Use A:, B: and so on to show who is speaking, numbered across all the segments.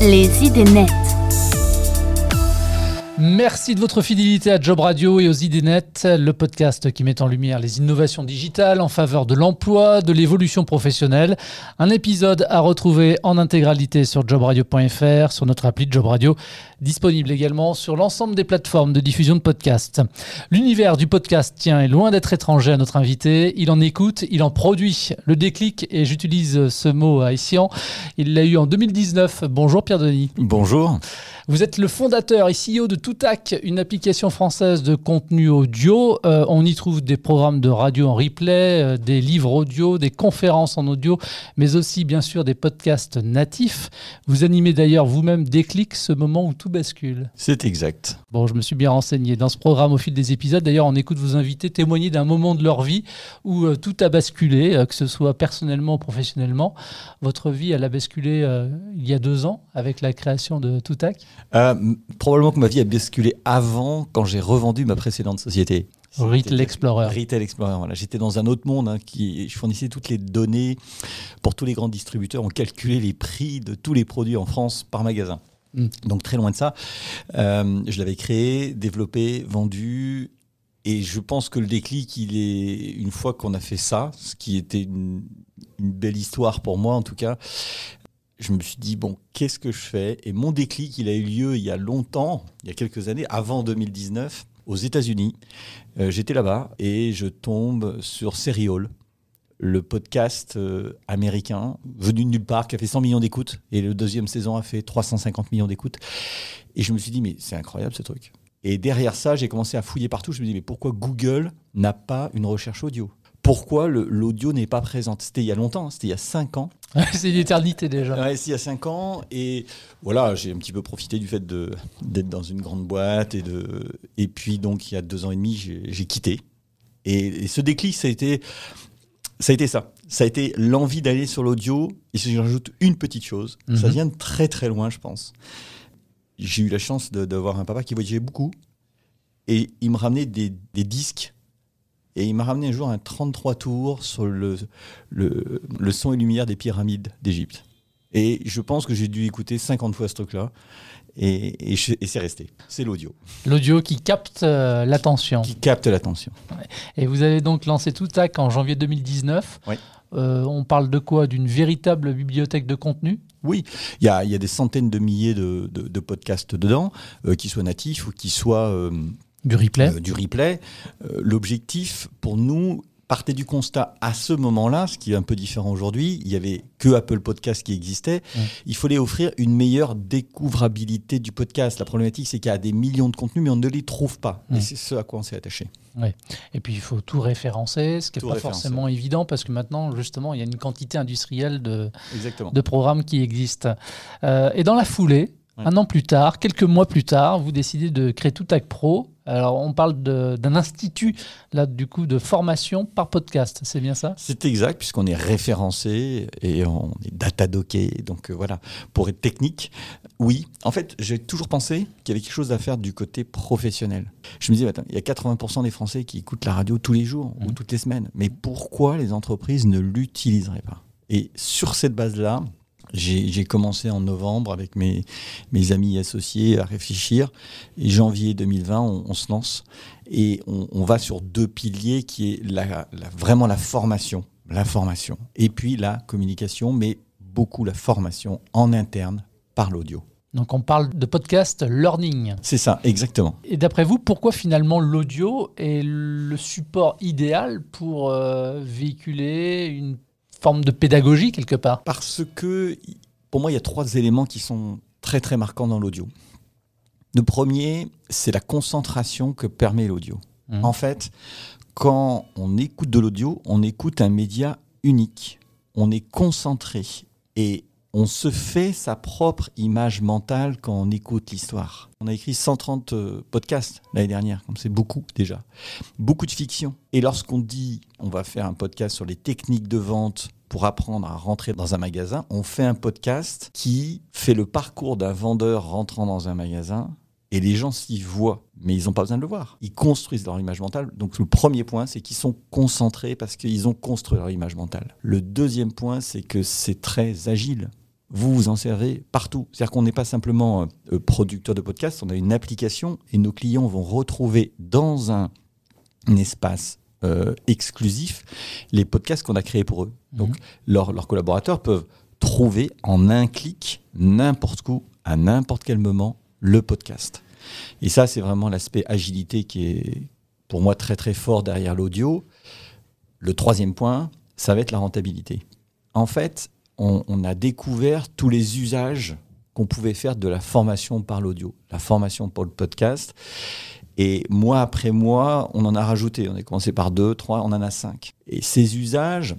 A: Les idées nettes.
B: Merci de votre fidélité à Job Radio et aux nettes, le podcast qui met en lumière les innovations digitales en faveur de l'emploi, de l'évolution professionnelle. Un épisode à retrouver en intégralité sur jobradio.fr, sur notre appli Job Radio, disponible également sur l'ensemble des plateformes de diffusion de podcasts. L'univers du podcast, tient est loin d'être étranger à notre invité. Il en écoute, il en produit. Le déclic, et j'utilise ce mot haïtien, il l'a eu en 2019. Bonjour Pierre Denis.
C: Bonjour.
B: Vous êtes le fondateur et CEO de Toutac, une application française de contenu audio. Euh, on y trouve des programmes de radio en replay, euh, des livres audio, des conférences en audio, mais aussi bien sûr des podcasts natifs. Vous animez d'ailleurs vous-même Déclic, ce moment où tout bascule.
C: C'est exact.
B: Bon, je me suis bien renseigné dans ce programme au fil des épisodes. D'ailleurs, on écoute vos invités témoigner d'un moment de leur vie où euh, tout a basculé, que ce soit personnellement ou professionnellement. Votre vie, elle a basculé il y a deux ans avec la création de Toutac.
C: Euh, probablement que ma vie a basculé avant quand j'ai revendu ma précédente société.
B: Retail Explorer.
C: Retail Explorer, voilà. J'étais dans un autre monde hein, qui je fournissais toutes les données pour tous les grands distributeurs. On calculait les prix de tous les produits en France par magasin.
B: Mm.
C: Donc très loin de ça. Euh, je l'avais créé, développé, vendu. Et je pense que le déclic, il est une fois qu'on a fait ça, ce qui était une, une belle histoire pour moi en tout cas. Je me suis dit, bon, qu'est-ce que je fais? Et mon déclic, il a eu lieu il y a longtemps, il y a quelques années, avant 2019, aux États-Unis. Euh, J'étais là-bas et je tombe sur Serial, le podcast euh, américain venu de nulle part, qui a fait 100 millions d'écoutes. Et le deuxième saison a fait 350 millions d'écoutes. Et je me suis dit, mais c'est incroyable ce truc. Et derrière ça, j'ai commencé à fouiller partout. Je me dis, mais pourquoi Google n'a pas une recherche audio? Pourquoi l'audio n'est pas présente C'était il y a longtemps, hein, c'était il y a 5 ans.
B: C'est une éternité déjà.
C: Ouais, c'est il y a 5 ans. Et voilà, j'ai un petit peu profité du fait d'être dans une grande boîte. Et, de, et puis, donc, il y a deux ans et demi, j'ai quitté. Et, et ce déclic, ça a été ça. A été ça. Ça a été l'envie d'aller sur l'audio. Et si je rajoute une petite chose, ça
B: Mhm.
C: vient de très très loin, je pense. J'ai eu la chance de- d'avoir un papa qui voyageait beaucoup. Et il me ramenait des, des disques. Et il m'a ramené un jour un 33 tours sur le, le, le son et lumière des pyramides d'Égypte. Et je pense que j'ai dû écouter 50 fois ce truc-là. Et, et c'est resté. C'est l'audio
B: L'audio qui capte euh, l'attention.
C: qui capte l'attention.
B: Et vous avez donc lancé Toutac en janvier 2019.
C: Oui.
B: Euh, on parle de quoi? D'une véritable bibliothèque de contenu?
C: Oui, il y a, il y a des centaines de milliers de, de- de podcasts dedans, euh, qui soient natifs ou qui soient euh,
B: Du replay
C: euh, du replay. Euh, L'objectif pour nous partait du constat à ce moment-là, ce qui est un peu différent aujourd'hui, il y avait que Apple Podcast qui existait. Il fallait offrir une meilleure découvrabilité du podcast. La problématique, c'est qu'il y a des millions de contenus, mais on ne les trouve pas. Et c'est ce à quoi on s'est attaché.
B: Et puis il faut tout référencer, ce qui n'est pas forcément évident parce que maintenant, justement, il y a une quantité industrielle de,
C: Exactement.
B: de programmes qui existent. Euh, et dans la foulée,
C: Ouais.
B: un an plus tard, quelques mois plus tard, vous décidez de créer Toutac Pro. Alors, on parle d'un institut, là, du coup, de formation par podcast. C'est bien ça?
C: C'est exact, puisqu'on est référencé et on est datadocké. Donc euh, voilà, pour être technique, oui. En fait, j'ai toujours pensé qu'il y avait quelque chose à faire du côté professionnel. Je me disais, attends, il y a 80% des Français qui écoutent la radio tous les jours ou
B: Mhm.
C: toutes les semaines. Mais pourquoi les entreprises ne l'utiliseraient pas? Et sur cette base-là, j'ai commencé en novembre avec mes, mes amis associés à réfléchir. Et janvier 2020, on, on se lance et on, on va sur deux piliers qui est la, la- vraiment la formation, la formation, et puis la communication, mais beaucoup la formation en interne par l'audio.
B: Donc, on parle de podcast learning.
C: C'est ça, exactement.
B: Et d'après vous, pourquoi finalement l'audio est le support idéal pour euh, véhiculer une forme de pédagogie quelque part
C: Parce que pour moi, il y a trois éléments qui sont très très marquants dans l'audio. Le premier, c'est la concentration que permet l'audio.
B: Mhm.
C: En fait, quand on écoute de l'audio, on écoute un média unique. On est concentré et on se fait sa propre image mentale quand on écoute l'histoire. On a écrit 130 euh, podcasts l'année dernière, comme c'est beaucoup déjà. Beaucoup de fiction. Et lorsqu'on dit on va faire un podcast sur les techniques de vente pour apprendre à rentrer dans un magasin, on fait un podcast qui fait le parcours d'un vendeur rentrant dans un magasin et les gens s'y voient, mais ils n'ont pas besoin de le voir. Ils construisent leur image mentale. Donc le premier point, c'est qu'ils sont concentrés parce qu'ils ont construit leur image mentale. Le deuxième point, c'est que c'est très agile. Vous vous en servez partout. C'est-à-dire qu'on n'est pas simplement euh, producteur de podcasts, on a une application et nos clients vont retrouver dans un, espace euh, exclusif les podcasts qu'on a créés pour eux. Mhm. Donc leurs collaborateurs peuvent trouver en un clic n'importe où, à n'importe quel moment, le podcast. Et ça, c'est vraiment l'aspect agilité qui est pour moi très très fort derrière l'audio. Le troisième point, ça va être la rentabilité. En fait, on, a découvert tous les usages qu'on pouvait faire de la formation par l'audio, la formation pour le podcast. Et mois après mois, on en a rajouté. On a commencé par deux, trois, on en a cinq. Et ces usages,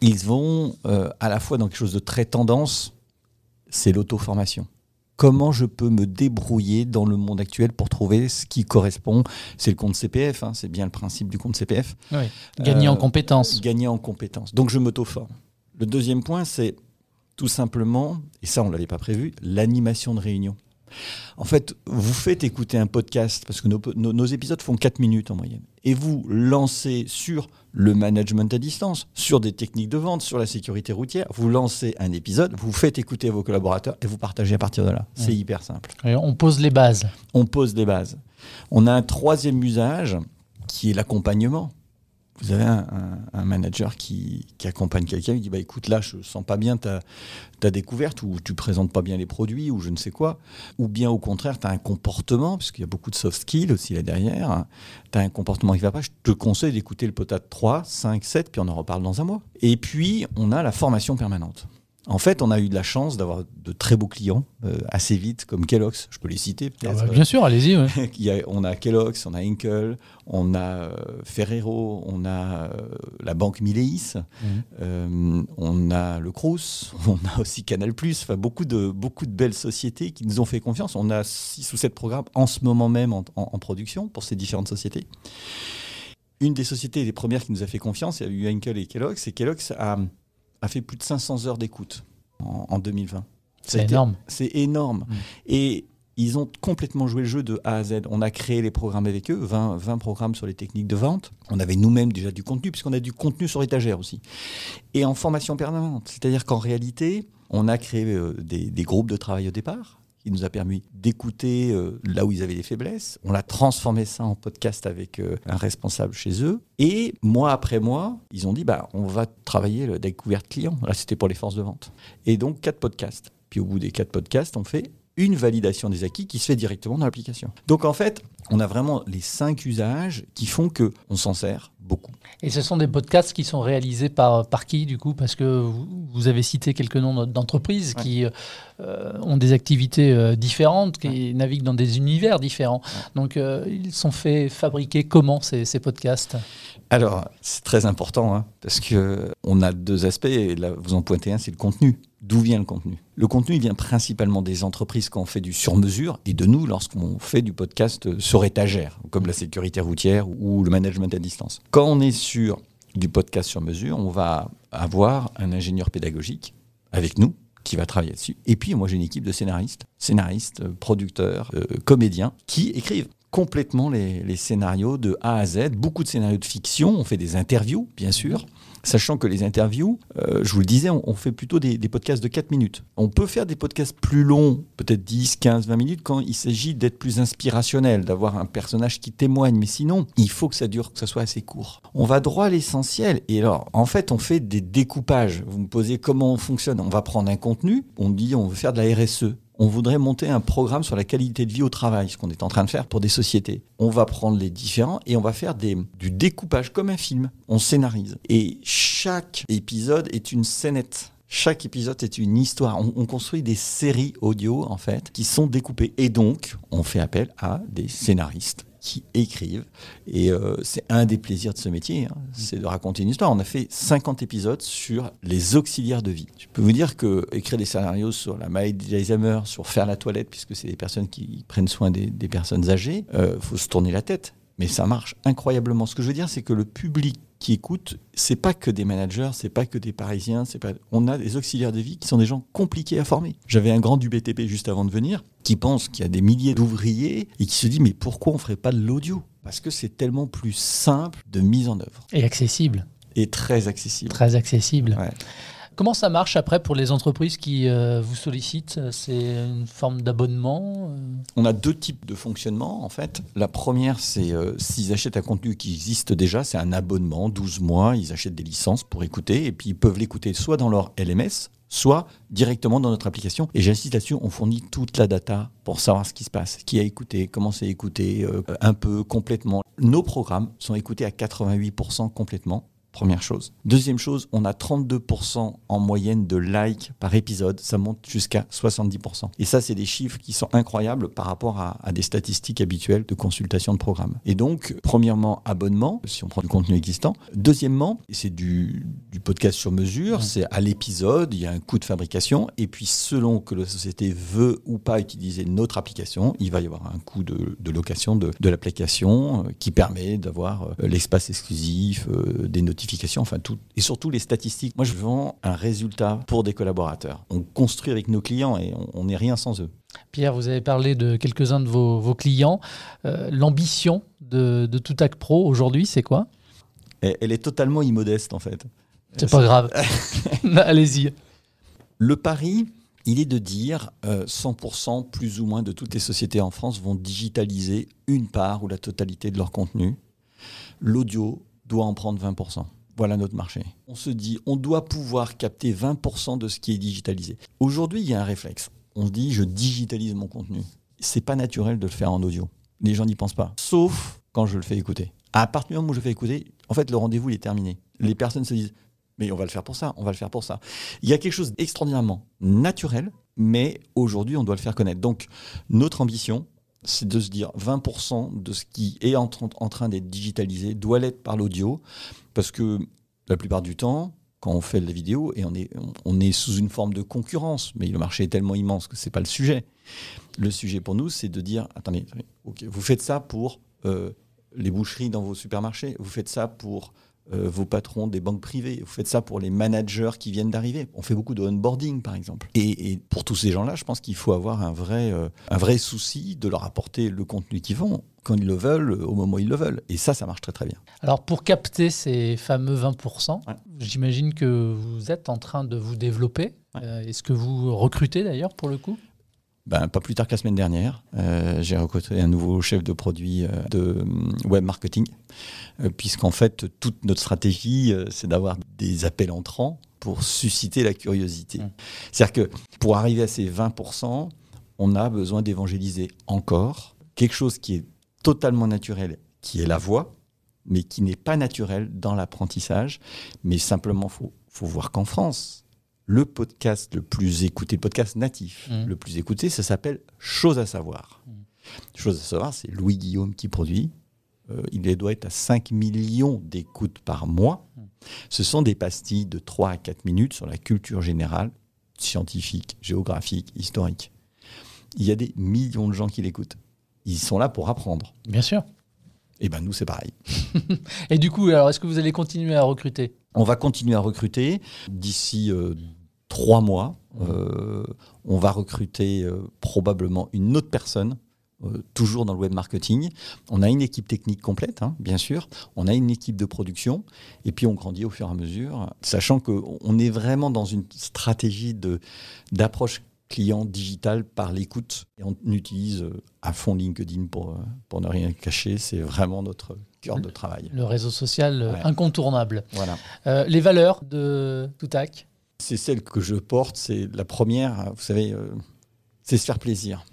C: ils vont euh, à la fois dans quelque chose de très tendance, c'est l'auto-formation. Comment je peux me débrouiller dans le monde actuel pour trouver ce qui correspond? C'est le compte CPF, hein, c'est bien le principe du compte CPF.
B: Oui. Gagner en euh, compétences.
C: Gagner en compétences. Donc je m'auto-forme. Le deuxième point, c'est tout simplement, et ça on ne l'avait pas prévu, l'animation de réunion. En fait, vous faites écouter un podcast, parce que nos, épisodes font 4 minutes en moyenne, et vous lancez sur le management à distance, sur des techniques de vente, sur la sécurité routière, vous lancez un épisode, vous faites écouter à vos collaborateurs et vous partagez à partir de là. C'est hyper simple.
B: on pose les bases.
C: On pose les bases. On a un troisième usage qui est l'accompagnement vous avez un, manager qui, accompagne quelqu'un, il dit bah, écoute, là, je sens pas bien ta, ta découverte, ou tu présentes pas bien les produits, ou je ne sais quoi. Ou bien au contraire, tu as un comportement, puisqu'il y a beaucoup de soft skills aussi là derrière, tu as un comportement qui va pas. Je te conseille d'écouter le potat 3, 5, 7, puis on en reparle dans un mois. Et puis, on a la formation permanente. En fait, on a eu de la chance d'avoir de très beaux clients euh, assez vite, comme Kellogg's. Je peux les citer
B: ah bah, bien sûr, allez-y.
C: on a Kellogg's, on a Inkel, on a euh, Ferrero, on a euh, la banque Mileis, mhm. on a le Crous, on a aussi Canal+. Enfin, beaucoup de beaucoup de belles sociétés qui nous ont fait confiance. On a six ou sept programmes en ce moment même en, production pour ces différentes sociétés. Une des sociétés, les premières qui nous a fait confiance, il y a eu Inkel et Kellogg's, et Kellogg's a a fait plus de 500 heures d'écoute en, 2020.
B: C'est énorme.
C: C'est énorme. Mm. Et ils ont complètement joué le jeu de A à Z. On a créé les programmes avec eux, 20, 20 programmes sur les techniques de vente. On avait nous-mêmes déjà du contenu, puisqu'on a du contenu sur étagère aussi. Et en formation permanente. C'est-à-dire qu'en réalité, on a créé euh, des, groupes de travail au départ qui nous a permis d'écouter euh, là où ils avaient des faiblesses. On a transformé ça en podcast avec euh, un responsable chez eux. Et mois après mois, ils ont dit bah, on va travailler la découverte client. Là, c'était pour les forces de vente. Et donc, quatre podcasts. Puis au bout des quatre podcasts, on fait une validation des acquis qui se fait directement dans l'application. Donc en fait, on a vraiment les cinq usages qui font que on s'en sert beaucoup.
B: Et ce sont des podcasts qui sont réalisés par, par qui du coup? Parce que vous, avez cité quelques noms d'entreprises qui euh, ont des activités euh, différentes, qui naviguent dans des univers différents. Donc euh, ils sont faits fabriquer comment ces, ces podcasts?
C: Alors c'est très important hein, parce que on a deux aspects. Et là, vous en pointez un, c'est le contenu. D'où vient le contenu? Le contenu il vient principalement des entreprises qui ont fait du sur-mesure et de nous lorsqu'on fait du podcast sur étagère, comme la sécurité routière ou le management à distance. Quand on est sur du podcast sur mesure, on va avoir un ingénieur pédagogique avec nous qui va travailler dessus. Et puis moi j'ai une équipe de scénaristes, scénaristes, producteurs, euh, comédiens qui écrivent complètement les, les, scénarios de A à Z, beaucoup de scénarios de fiction, on fait des interviews bien sûr, Sachant que les interviews, euh, je vous le disais, on, fait plutôt des, podcasts de 4 minutes. On peut faire des podcasts plus longs, peut-être 10, 15, 20 minutes, quand il s'agit d'être plus inspirationnel, d'avoir un personnage qui témoigne. Mais sinon, il faut que ça dure, que ça soit assez court. On va droit à l'essentiel. Et alors, en fait, on fait des découpages. Vous me posez comment on fonctionne. On va prendre un contenu, on dit on veut faire de la RSE on voudrait monter un programme sur la qualité de vie au travail, ce qu'on est en train de faire pour des sociétés. On va prendre les différents et on va faire du découpage comme un film. On scénarise. Et chaque épisode est une scénette. Chaque épisode est une histoire. On, construit des séries audio, en fait, qui sont découpées. Et donc, on fait appel à des scénaristes qui écrivent. Et euh, c'est un des plaisirs de ce métier, hein. c'est de raconter une histoire. On a fait 50 épisodes sur les auxiliaires de vie. Je peux vous dire que écrire des scénarios sur la maille d'Alzheimer, sur faire la toilette, puisque c'est des personnes qui prennent soin des, personnes âgées, il euh, faut se tourner la tête. Mais ça marche incroyablement. Ce que je veux dire, c'est que le public qui écoutent, c'est pas que des managers, c'est pas que des Parisiens, c'est pas. On a des auxiliaires de vie qui sont des gens compliqués à former. J'avais un grand du BTP juste avant de venir qui pense qu'il y a des milliers d'ouvriers et qui se dit mais pourquoi on ferait pas de l'audio? Parce que c'est tellement plus simple de mise en œuvre
B: et accessible
C: et très accessible.
B: Très accessible. Comment ça marche après pour les entreprises qui euh, vous sollicitent? C'est une forme d'abonnement
C: On a deux types de fonctionnement en fait. La première, c'est s'ils achètent un contenu qui existe déjà, c'est un abonnement, 12 mois, ils achètent des licences pour écouter et puis ils peuvent l'écouter soit dans leur LMS, soit directement dans notre application. Et j'insiste là-dessus, on fournit toute la data pour savoir ce qui se passe, qui a écouté, comment c'est écouté, euh, un peu complètement. Nos programmes sont écoutés à 88% complètement. Première chose. Deuxième chose, on a 32% en moyenne de likes par épisode. Ça monte jusqu'à 70%. Et ça, c'est des chiffres qui sont incroyables par rapport à, des statistiques habituelles de consultation de programme. Et donc, premièrement, abonnement, si on prend du contenu existant. Deuxièmement, c'est du, podcast sur mesure. C'est à l'épisode, il y a un coût de fabrication. Et puis, selon que la société veut ou pas utiliser notre application, il va y avoir un coût de, location de, l'application euh, qui permet d'avoir euh, l'espace exclusif, euh, des notifications enfin tout, et surtout les statistiques. Moi, je vends un résultat pour des collaborateurs. On construit avec nos clients et on n'est rien sans eux.
B: Pierre, vous avez parlé de quelques-uns de vos, clients. Euh, l'ambition de, de Toutac Pro aujourd'hui, c'est quoi?
C: Elle est totalement immodeste en fait.
B: C'est pas grave. Allez-y.
C: Le pari, il est de dire 100% euh, plus ou moins de toutes les sociétés en France vont digitaliser une part ou la totalité de leur contenu. L'audio doit en prendre 20%. Voilà notre marché. On se dit, on doit pouvoir capter 20% de ce qui est digitalisé. Aujourd'hui, il y a un réflexe. On se dit, je digitalise mon contenu. C'est pas naturel de le faire en audio. Les gens n'y pensent pas. Sauf quand je le fais écouter. À partir du moment où je fais écouter, en fait, le rendez-vous est terminé. Les personnes se disent, mais on va le faire pour ça, on va le faire pour ça. Il y a quelque chose d'extraordinairement naturel, mais aujourd'hui, on doit le faire connaître. Donc, notre ambition, c'est de se dire 20% de ce qui est en, train d'être digitalisé doit l'être par l'audio, parce que la plupart du temps, quand on fait la vidéo, et on est, on est sous une forme de concurrence, mais le marché est tellement immense que ce n'est pas le sujet. Le sujet pour nous, c'est de dire, attendez, vous faites ça pour euh, les boucheries dans vos supermarchés, vous faites ça pour euh, vos patrons des banques privées. Vous faites ça pour les managers qui viennent d'arriver. On fait beaucoup de onboarding, par exemple. Et, pour tous ces gens-là, je pense qu'il faut avoir un vrai, euh, un vrai souci de leur apporter le contenu qu'ils font quand ils le veulent, au moment où ils le veulent. Et ça, ça marche très très bien.
B: Alors pour capter ces fameux 20%, j'imagine que vous êtes en train de vous développer. Euh, est-ce que vous recrutez d'ailleurs pour le coup?
C: Ben, pas plus tard que la semaine dernière, euh, j'ai recruté un nouveau chef de produit euh, de euh, web marketing, puisqu'en fait, toute notre stratégie, c'est d'avoir des appels entrants pour susciter la curiosité. Mmh. C'est-à-dire que pour arriver à ces 20%, on a besoin d'évangéliser encore quelque chose qui est totalement naturel, qui est la voix, mais qui n'est pas naturel dans l'apprentissage. Mais simplement, il faut, faut voir qu'en France, le podcast le plus écouté, le podcast natif mmh. le plus écouté, ça s'appelle Chose à savoir. Mmh. Chose à savoir, c'est Louis Guillaume qui produit. Euh, il doit être à 5 millions d'écoutes par mois. Mmh. Ce sont des pastilles de 3 à 4 minutes sur la culture générale, scientifique, géographique, historique. Il y a des millions de gens qui l'écoutent. Ils sont là pour apprendre.
B: Bien sûr.
C: Et eh ben nous, c'est pareil.
B: Et du coup, alors, est-ce que vous allez continuer à recruter?
C: On va continuer à recruter d'ici euh, trois mois, euh, on va recruter euh, probablement une autre personne euh, toujours dans le web marketing. On a une équipe technique complète, hein, bien sûr. On a une équipe de production. Et puis, on grandit au fur et à mesure, sachant qu'on est vraiment dans une stratégie d'approche client digital par l'écoute. Et on utilise à fond LinkedIn pour, pour ne rien cacher. C'est vraiment notre cœur de travail.
B: Le réseau social incontournable. Voilà. les valeurs de Toutac
C: c'est celle que je porte. C'est la première, vous savez, euh, c'est se faire plaisir.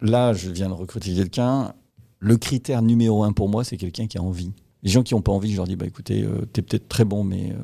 C: Là, je viens de recruter quelqu'un. Le critère numéro un pour moi, c'est quelqu'un qui a envie. Les gens qui n'ont pas envie, je leur dis, bah, écoutez, euh, tu es peut-être très bon, mais euh,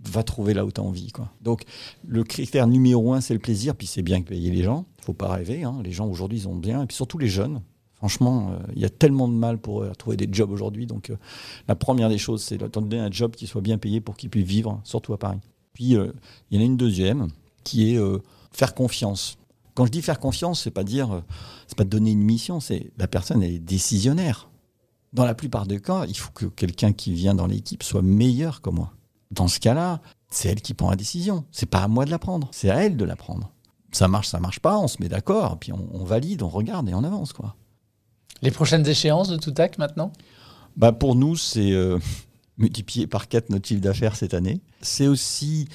C: va trouver là où tu as envie. Quoi. Donc, le critère numéro un, c'est le plaisir, puis c'est bien que payer les gens. Il faut pas rêver. Hein. Les gens aujourd'hui, ils ont bien. Et puis surtout les jeunes. Franchement, il y a tellement de mal pour trouver des jobs aujourd'hui. Donc, la première des choses, c'est de donner un job qui soit bien payé pour qu'ils puissent vivre, surtout à Paris. Puis euh, il y en a une deuxième qui est euh, faire confiance. Quand je dis faire confiance, c'est pas dire, euh, c'est pas donner une mission, c'est la personne est décisionnaire. Dans la plupart des cas, il faut que quelqu'un qui vient dans l'équipe soit meilleur que moi. Dans ce cas-là, c'est elle qui prend la décision. C'est pas à moi de la prendre, c'est à elle de la prendre. Ça marche, ça marche pas, on se met d'accord, puis on, valide, on regarde et on avance quoi.
B: Les prochaines échéances de Toutac maintenant?
C: Bah Pour nous, c'est multiplier par 4 notre chiffre d'affaires cette année. C'est aussi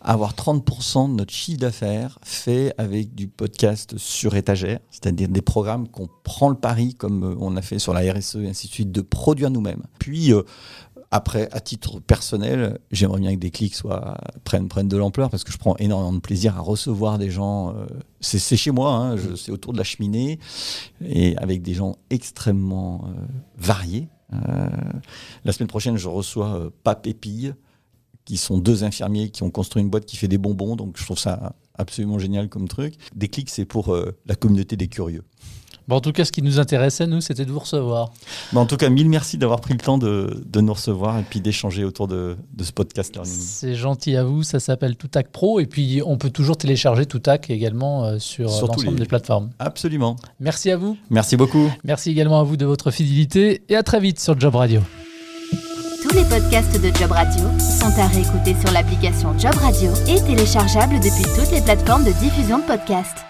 C: avoir 30% de notre chiffre d'affaires fait avec du podcast sur étagère, c'est-à-dire des programmes qu'on prend le pari, comme euh, on a fait sur la RSE et ainsi de suite, de produire nous-mêmes. Puis, euh, après, à titre personnel, j'aimerais bien que des clics soient, prennent, prennent de l'ampleur parce que je prends énormément de plaisir à recevoir des gens. Euh, c'est chez moi, hein, c'est autour de la cheminée et avec des gens extrêmement variés. La semaine prochaine, je reçois Pape et Pille qui sont deux infirmiers qui ont construit une boîte qui fait des bonbons. Donc je trouve ça absolument génial comme truc. Des clics, c'est pour euh, la communauté des curieux.
B: Bon, en tout cas, ce qui nous intéressait, nous, c'était de vous recevoir.
C: en tout cas, mille merci d'avoir pris le temps de, de, nous recevoir et puis d'échanger autour de, de, ce podcast learning.
B: C'est gentil à vous, ça s'appelle Toutac Pro et puis on peut toujours télécharger Toutac également euh, sur, sur l'ensemble des plateformes.
C: Absolument.
B: Merci à vous.
C: Merci beaucoup.
B: Merci également à vous de votre fidélité et à très vite sur Job Radio.
A: Tous les podcasts de Job Radio sont à réécouter sur l'application Job Radio et téléchargeables depuis toutes les plateformes de diffusion de podcasts.